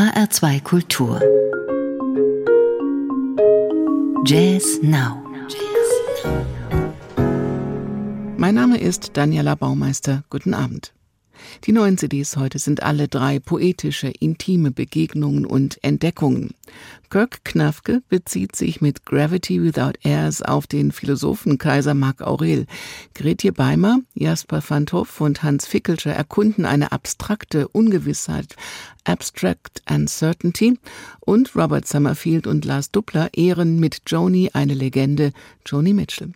HR2 Kultur. Jazz Now. Mein Name ist Daniela Baumeister. Guten Abend. Die neuen CDs heute sind alle drei poetische, intime Begegnungen und Entdeckungen. Kirk Knafke bezieht sich mit Gravity Without Airs auf den Philosophen Kaiser Marc Aurel. Gretje Beimer, Jasper van Toff und Hans Fickelscher erkunden eine abstrakte Ungewissheit, Abstract Uncertainty und Robert Summerfield und Lars Duppler ehren mit Joni eine Legende, Joni Mitchell.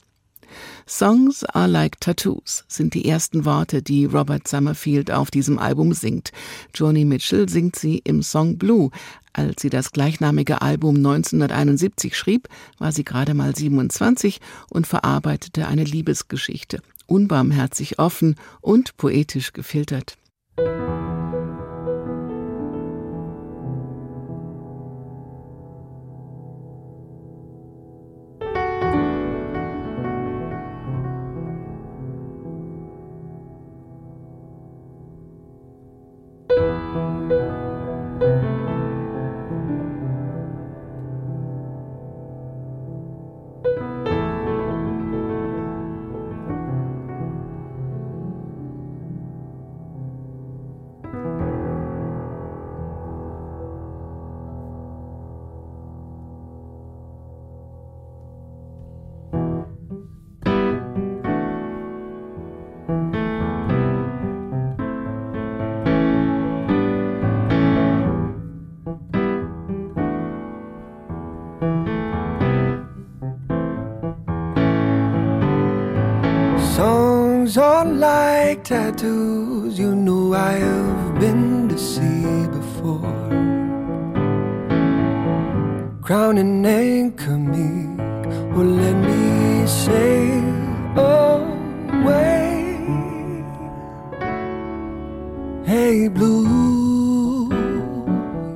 Songs are like tattoos sind die ersten Worte, die Robert Summerfield auf diesem Album singt. Joni Mitchell singt sie im Song Blue. Als sie das gleichnamige Album 1971 schrieb, war sie gerade mal 27 und verarbeitete eine Liebesgeschichte. Unbarmherzig offen und poetisch gefiltert. Like tattoos, you know I have been to sea before. Crown and anchor me, or let me sail away. Hey, blue,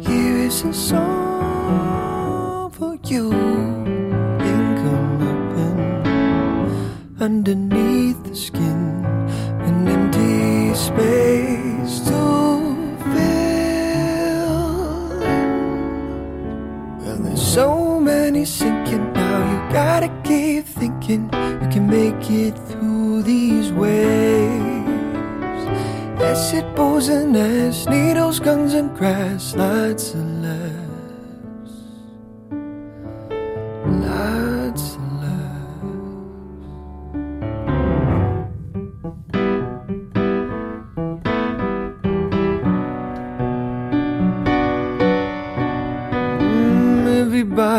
here is a song for you. Underneath the skin space to fill. Well, there's so many sinking now. You gotta keep thinking you can make it through these waves. Acid, poisonous needles, guns, and grass, of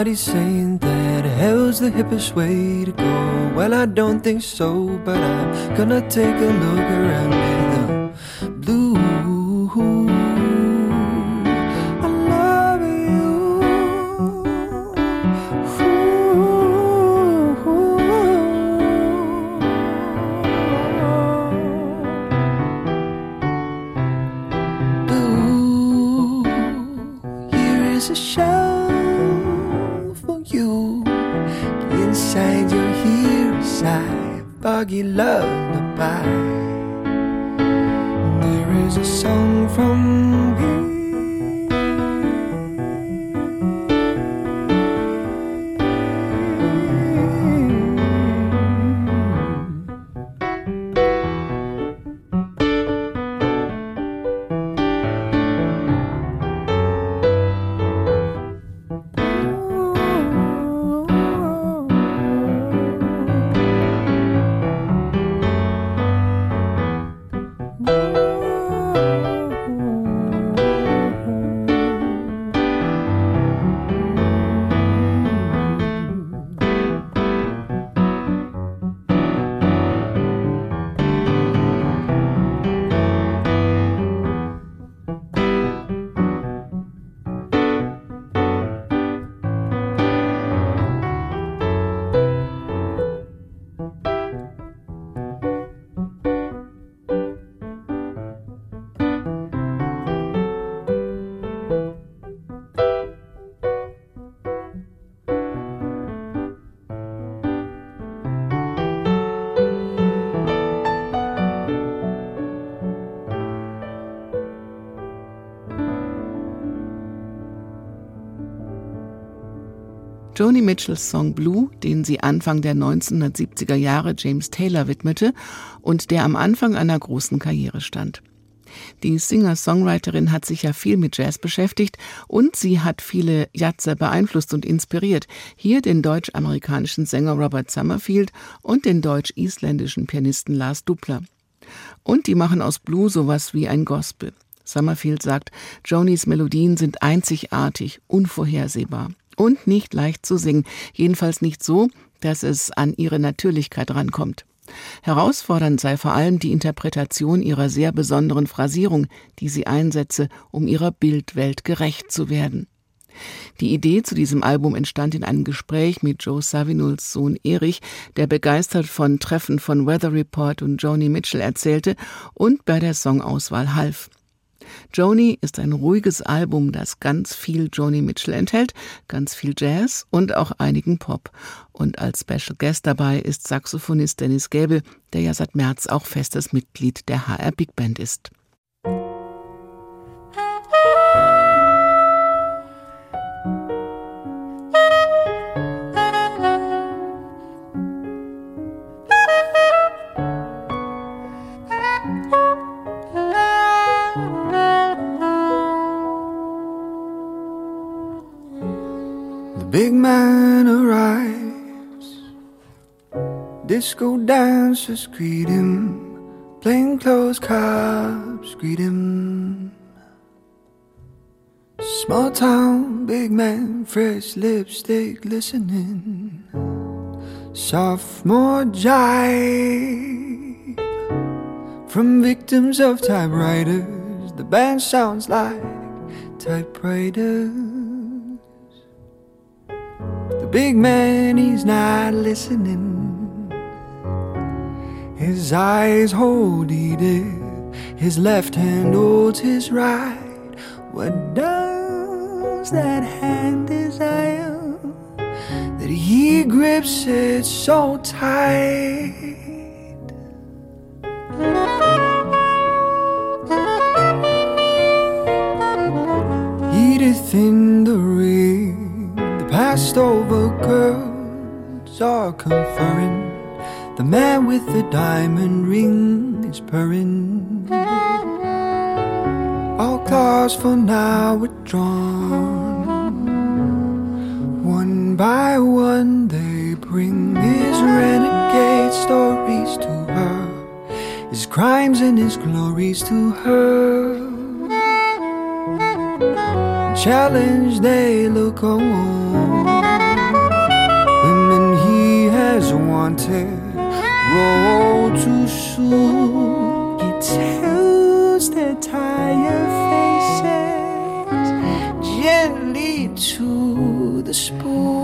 Everybody's saying that hell's the hippest way to go. Well, I don't think so, but I'm gonna take a look around me Joni Mitchells Song Blue, den sie Anfang der 1970er Jahre James Taylor widmete und der am Anfang einer großen Karriere stand. Die Singer-Songwriterin hat sich ja viel mit Jazz beschäftigt und sie hat viele Jazzer beeinflusst und inspiriert. Hier den deutsch-amerikanischen Sänger Robert Summerfield und den deutsch-isländischen Pianisten Lars Dupler. Und die machen aus Blue sowas wie ein Gospel. Summerfield sagt, Jonis Melodien sind einzigartig, unvorhersehbar und nicht leicht zu singen, jedenfalls nicht so, dass es an ihre Natürlichkeit rankommt. Herausfordernd sei vor allem die Interpretation ihrer sehr besonderen Phrasierung, die sie einsetze, um ihrer Bildwelt gerecht zu werden. Die Idee zu diesem Album entstand in einem Gespräch mit Joe Savinuls Sohn Erich, der begeistert von Treffen von Weather Report und Joni Mitchell erzählte und bei der Songauswahl half. Joni ist ein ruhiges Album, das ganz viel Joni Mitchell enthält, ganz viel Jazz und auch einigen Pop. Und als Special Guest dabei ist Saxophonist Dennis Gäbel, der ja seit März auch festes Mitglied der HR Big Band ist. Big man arrives. Disco dancers greet him. Plainclothes cops greet him. Small town, big man, fresh lipstick listening. Sophomore jive from victims of typewriters. The band sounds like typewriters big man, he's not listening. His eyes hold Edith, his left hand holds his right. What does that hand desire? That he grips it so tight. Edith in passed over girls are conferring. The man with the diamond ring is purring. All claws for now withdrawn. One by one they bring his renegade stories to her, his crimes and his glories to her. Challenge they look on Women he has wanted roll too soon. He tells their tired faces gently to the spoon.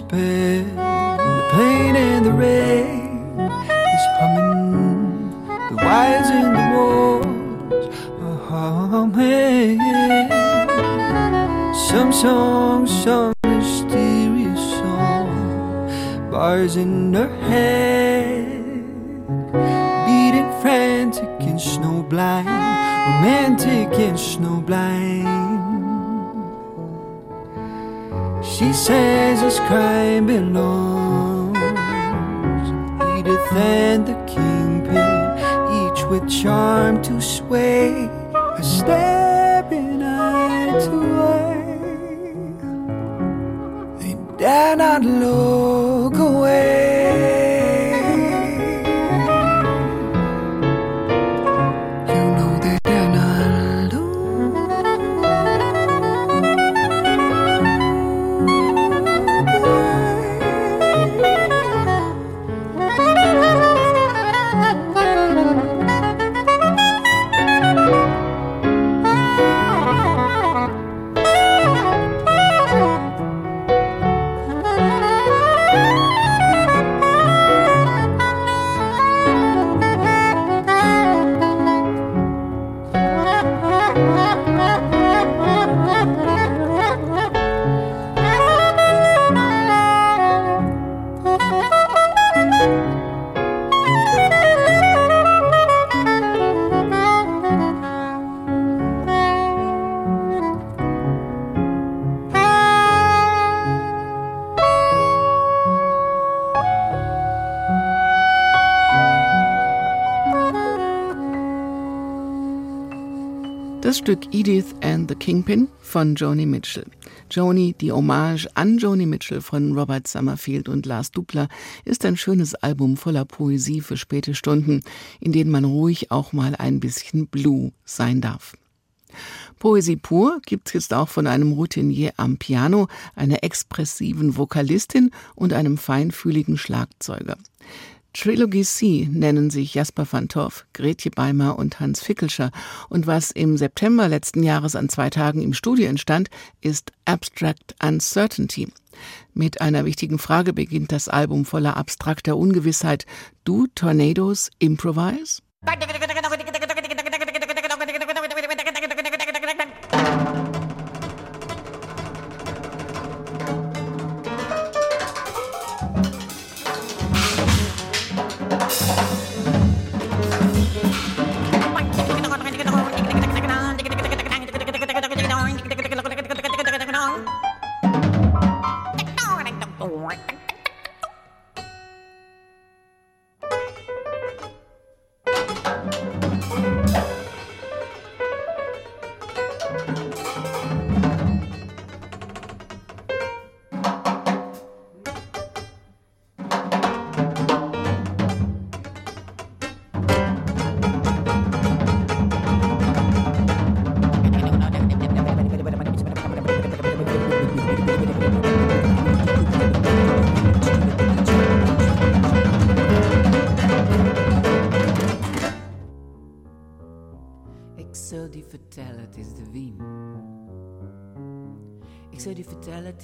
his bed. The pain and the rain is humming. The wires in the walls are humming. Some songs, some mysterious song. Bars in her head, beating frantic and snowblind, romantic and snowblind. She says it's crime belongs. Edith and the kingpin, each with charm to sway. A stabbing eye to eye. They dare not look away. Das Stück Edith and the Kingpin von Joni Mitchell. Joni, die Hommage an Joni Mitchell von Robert Summerfield und Lars Dupler, ist ein schönes Album voller Poesie für späte Stunden, in denen man ruhig auch mal ein bisschen blue sein darf. Poesie pur gibt's jetzt auch von einem Routinier am Piano, einer expressiven Vokalistin und einem feinfühligen Schlagzeuger. Trilogy C nennen sich Jasper van Torf, Gretje Beimer und Hans Fickelscher. Und was im September letzten Jahres an zwei Tagen im Studio entstand, ist Abstract Uncertainty. Mit einer wichtigen Frage beginnt das Album voller abstrakter Ungewissheit. Do Tornadoes improvise?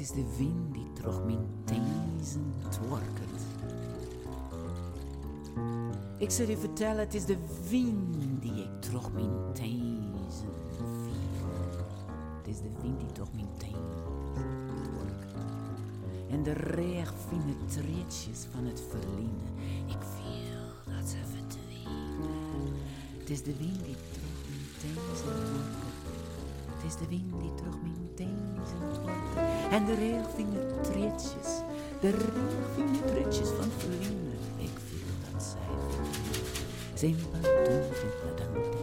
Is de wind die terug mijn tezen twerket. Ik zal die vertellen, het is de wind die ik terug mijn tezen viel. Het is de wind die terug mijn tezen twerket. En de reeg fine treetjes van het verliezen. Ik viel dat ze verdwijnen. Het is de wind die terug mijn tezen twerket. Het is de wind die toch mijn tenzend wordt. En de reelvingertreetjes, de reelvingertreetjes van vrienden. Ik viel dat zij Sempre tudo badante.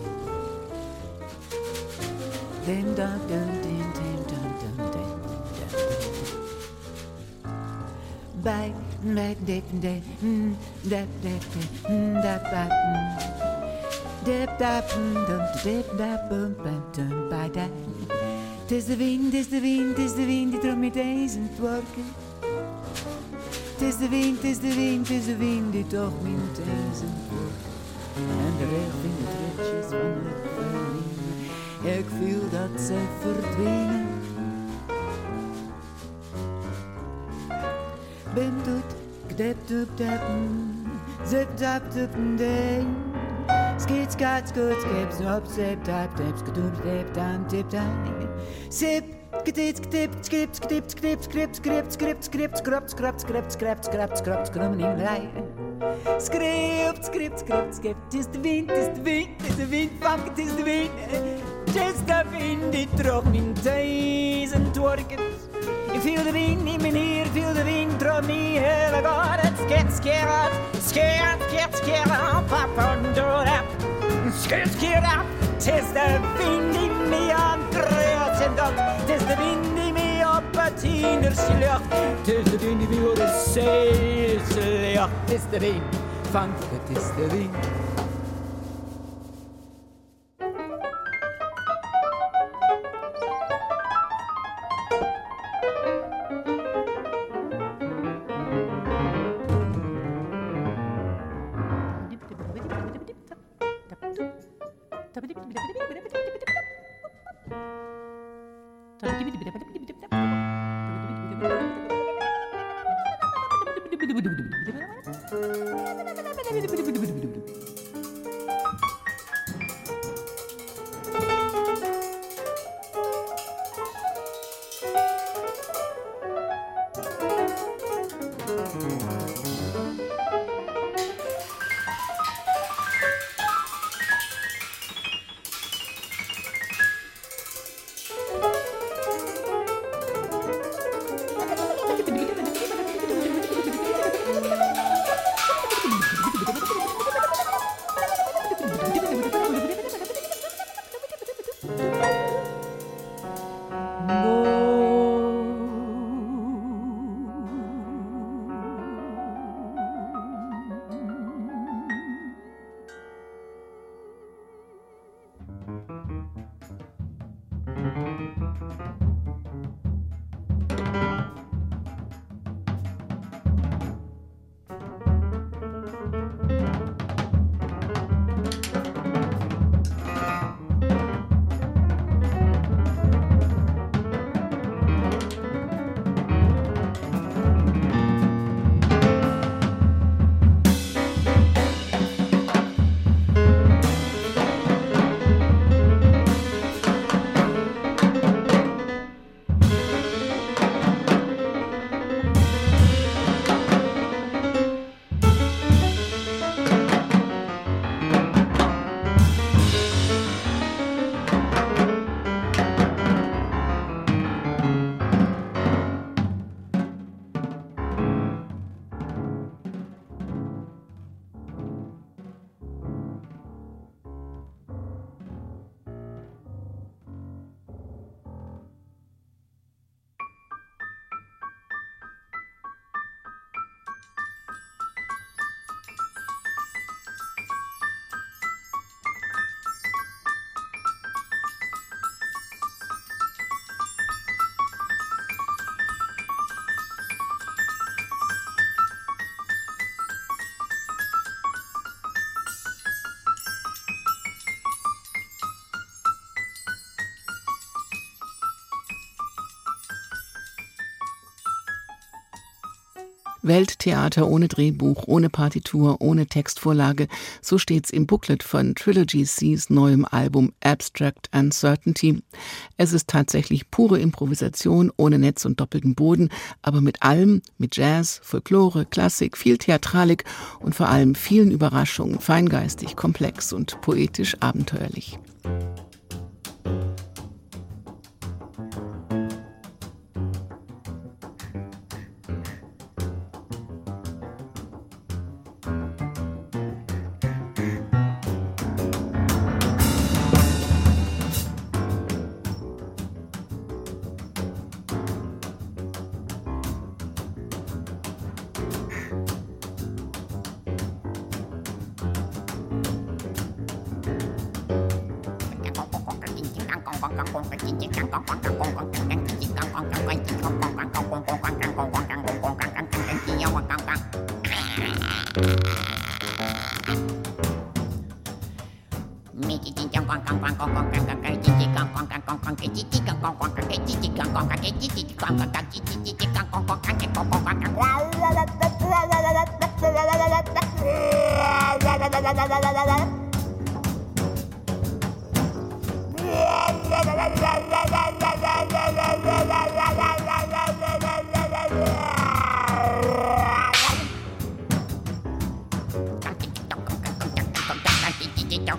Dem da dum dim dim. Bij, met, dip, dip, dip, dip, dip, het is de wind, het is de wind, het is de wind die terug met deze twerken. Het is de wind, het is de wind, het is de wind die toch met deze twerken. En de regen in de tretjes van het verliezen. Ik voel dat ze verdwijnen. Bim doet, gdip doep dap, zip dap day. Skit skat skut skip snop zip dap dip skadoop dip dam dip dam. Sip Gedit, gedipt, skript, skript, skript, skript, skript, skript, skript, skript, skript, skript, skript, skript, skript, skript, in rij. Skript, skript, skript, skript, het wind, het is wind, is de wind, fuck, het is de wind. Het is de wind die trok mijn tezen twerken. Ik de wind in mijn hier, viel de wind trok me hele god. Het skit, skit, skit, skit, skit, papa. Skit, skit, het Skønskjera, teste vinni mi Andrea sendat, teste vinni mi appatiner slørt, teste vinni mi våre seilslørt, teste vin, fangte teste vin. Welttheater ohne Drehbuch, ohne Partitur, ohne Textvorlage, so steht's im Booklet von Trilogy C's neuem Album Abstract Uncertainty. Es ist tatsächlich pure Improvisation, ohne Netz und doppelten Boden, aber mit allem, mit Jazz, Folklore, Klassik, viel Theatralik und vor allem vielen Überraschungen, feingeistig, komplex und poetisch abenteuerlich.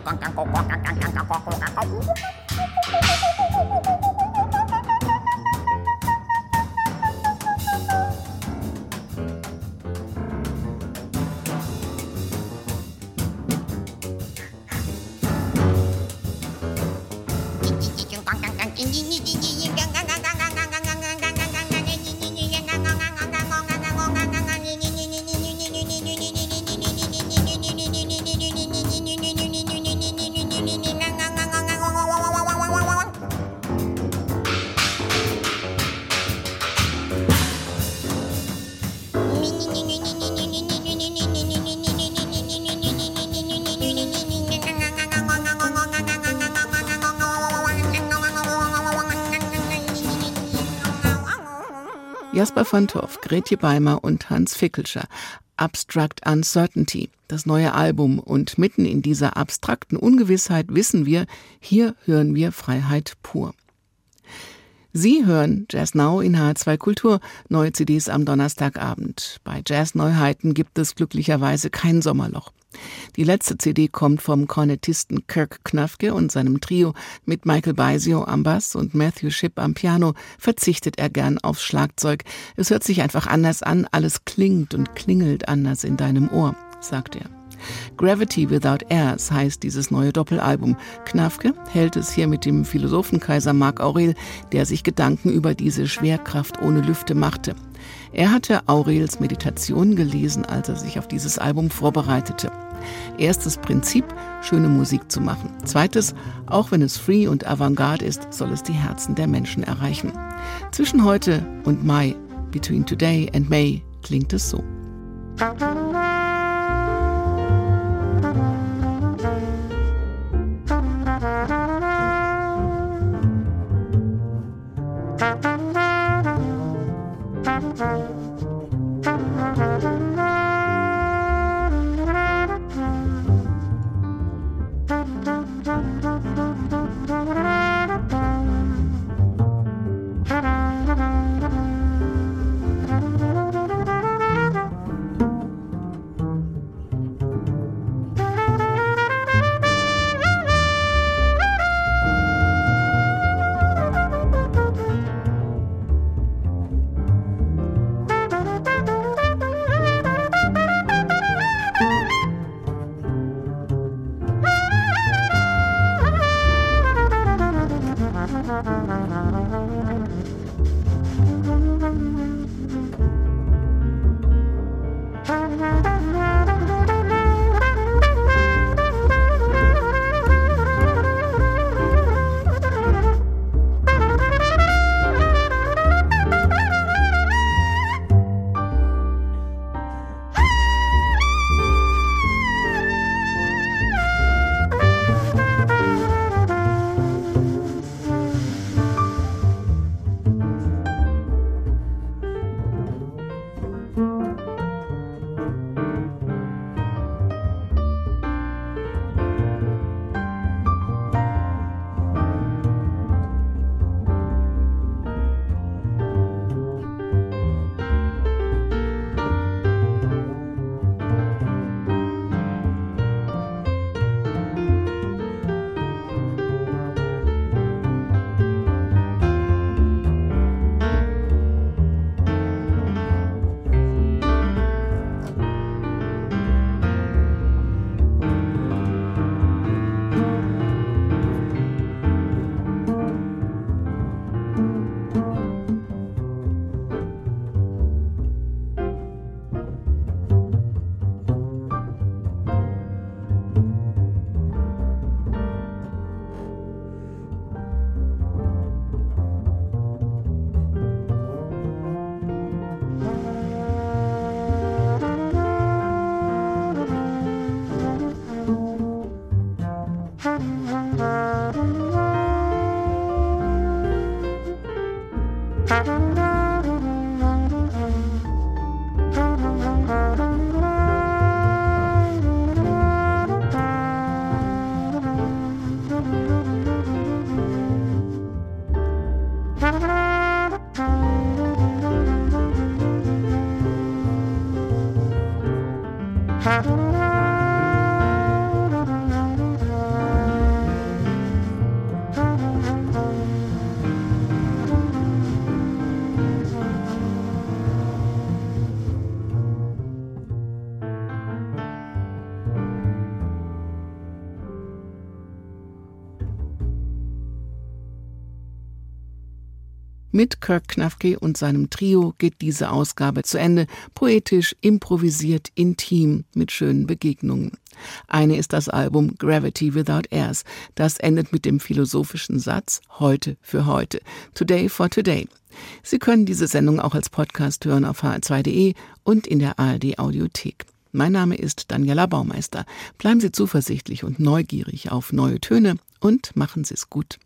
con con con con con con con con con con con con Jasper van Torf, Gretje Beimer und Hans Fickelscher. Abstract Uncertainty, das neue Album. Und mitten in dieser abstrakten Ungewissheit wissen wir, hier hören wir Freiheit pur. Sie hören Jazz Now in H2 Kultur, neue CDs am Donnerstagabend. Bei Jazz Neuheiten gibt es glücklicherweise kein Sommerloch. Die letzte CD kommt vom Kornettisten Kirk Knafke und seinem Trio. Mit Michael Baisio am Bass und Matthew Shipp am Piano verzichtet er gern aufs Schlagzeug. Es hört sich einfach anders an, alles klingt und klingelt anders in deinem Ohr, sagt er. Gravity Without Airs heißt dieses neue Doppelalbum. Knafke hält es hier mit dem Philosophenkaiser Marc Aurel, der sich Gedanken über diese Schwerkraft ohne Lüfte machte. Er hatte Aurels Meditation gelesen, als er sich auf dieses Album vorbereitete. Erstes Prinzip, schöne Musik zu machen. Zweites, auch wenn es free und avantgarde ist, soll es die Herzen der Menschen erreichen. Zwischen heute und Mai, between today and May, klingt es so. 哈哈。Mit Kirk Knafke und seinem Trio geht diese Ausgabe zu Ende, poetisch, improvisiert, intim, mit schönen Begegnungen. Eine ist das Album Gravity Without Airs. Das endet mit dem philosophischen Satz Heute für heute. Today for Today. Sie können diese Sendung auch als Podcast hören auf hr2.de und in der ARD Audiothek. Mein Name ist Daniela Baumeister. Bleiben Sie zuversichtlich und neugierig auf neue Töne und machen Sie es gut.